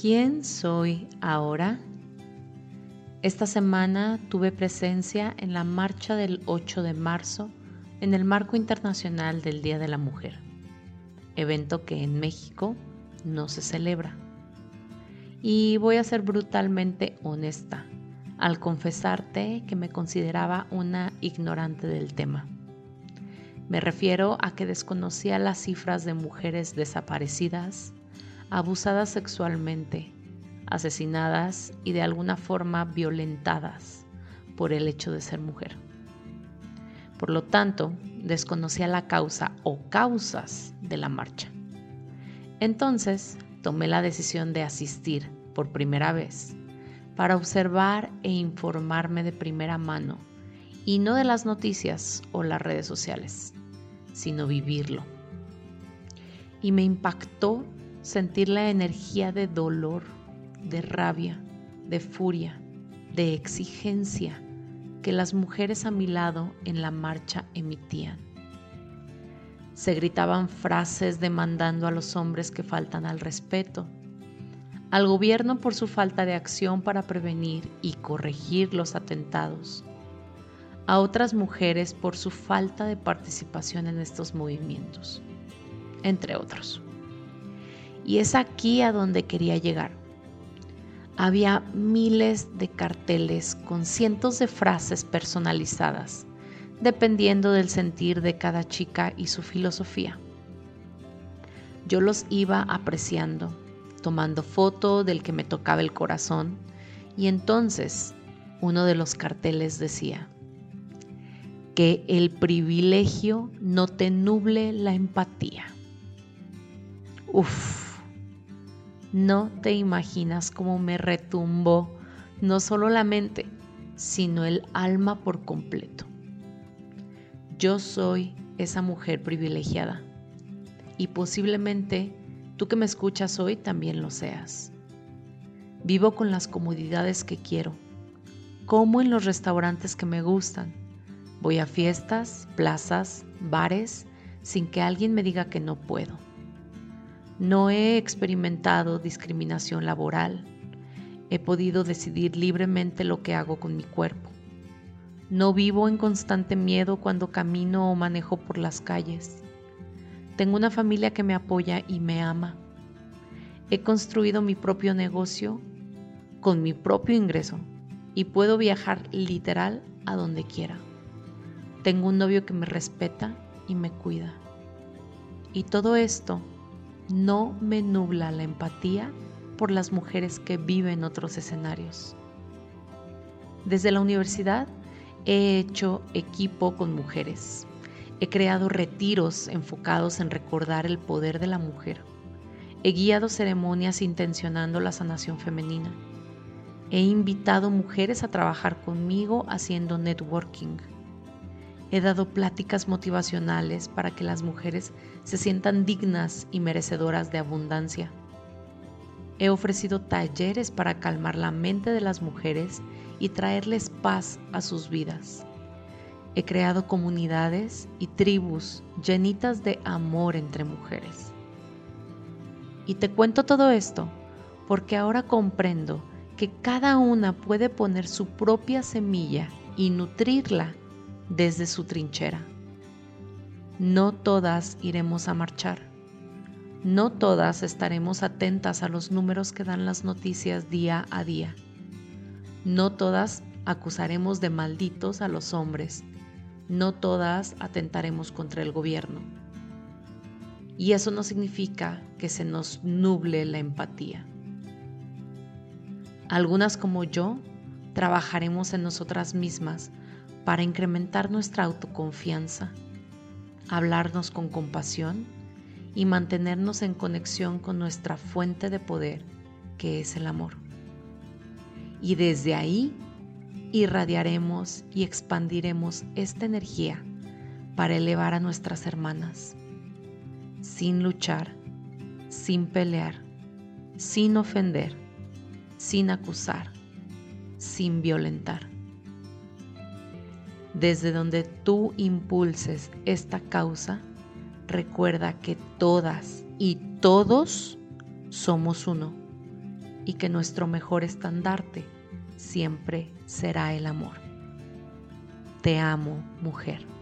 ¿Quién soy ahora? Esta semana tuve presencia en la marcha del 8 de marzo en el marco internacional del Día de la Mujer, evento que en México no se celebra. Y voy a ser brutalmente honesta al confesarte que me consideraba una ignorante del tema. Me refiero a que desconocía las cifras de mujeres desaparecidas, abusadas sexualmente, asesinadas y de alguna forma violentadas por el hecho de ser mujer. Por lo tanto, desconocía la causa o causas de la marcha. Entonces, tomé la decisión de asistir por primera vez para observar e informarme de primera mano y no de las noticias o las redes sociales, sino vivirlo. Y me impactó sentir la energía de dolor, de rabia, de furia, de exigencia que las mujeres a mi lado en la marcha emitían. Se gritaban frases demandando a los hombres que faltan al respeto, al gobierno por su falta de acción para prevenir y corregir los atentados, a otras mujeres por su falta de participación en estos movimientos, entre otros. Y es aquí a donde quería llegar. Había miles de carteles con cientos de frases personalizadas, dependiendo del sentir de cada chica y su filosofía. Yo los iba apreciando, tomando foto del que me tocaba el corazón, y entonces uno de los carteles decía, que el privilegio no te nuble la empatía. Uf no te imaginas cómo me retumbó no solo la mente, sino el alma por completo. Yo soy esa mujer privilegiada y posiblemente tú que me escuchas hoy también lo seas. Vivo con las comodidades que quiero, como en los restaurantes que me gustan. Voy a fiestas, plazas, bares, sin que alguien me diga que no puedo. No he experimentado discriminación laboral. He podido decidir libremente lo que hago con mi cuerpo. No vivo en constante miedo cuando camino o manejo por las calles. Tengo una familia que me apoya y me ama. He construido mi propio negocio con mi propio ingreso y puedo viajar literal a donde quiera. Tengo un novio que me respeta y me cuida. Y todo esto no me nubla la empatía por las mujeres que viven otros escenarios. Desde la universidad he hecho equipo con mujeres. He creado retiros enfocados en recordar el poder de la mujer. He guiado ceremonias intencionando la sanación femenina. He invitado mujeres a trabajar conmigo haciendo networking He dado pláticas motivacionales para que las mujeres se sientan dignas y merecedoras de abundancia. He ofrecido talleres para calmar la mente de las mujeres y traerles paz a sus vidas. He creado comunidades y tribus llenitas de amor entre mujeres. Y te cuento todo esto porque ahora comprendo que cada una puede poner su propia semilla y nutrirla desde su trinchera. No todas iremos a marchar. No todas estaremos atentas a los números que dan las noticias día a día. No todas acusaremos de malditos a los hombres. No todas atentaremos contra el gobierno. Y eso no significa que se nos nuble la empatía. Algunas como yo trabajaremos en nosotras mismas para incrementar nuestra autoconfianza, hablarnos con compasión y mantenernos en conexión con nuestra fuente de poder, que es el amor. Y desde ahí irradiaremos y expandiremos esta energía para elevar a nuestras hermanas, sin luchar, sin pelear, sin ofender, sin acusar, sin violentar desde donde tú impulses esta causa, recuerda que todas y todos somos uno y que nuestro mejor estandarte siempre será el amor. Te amo, mujer.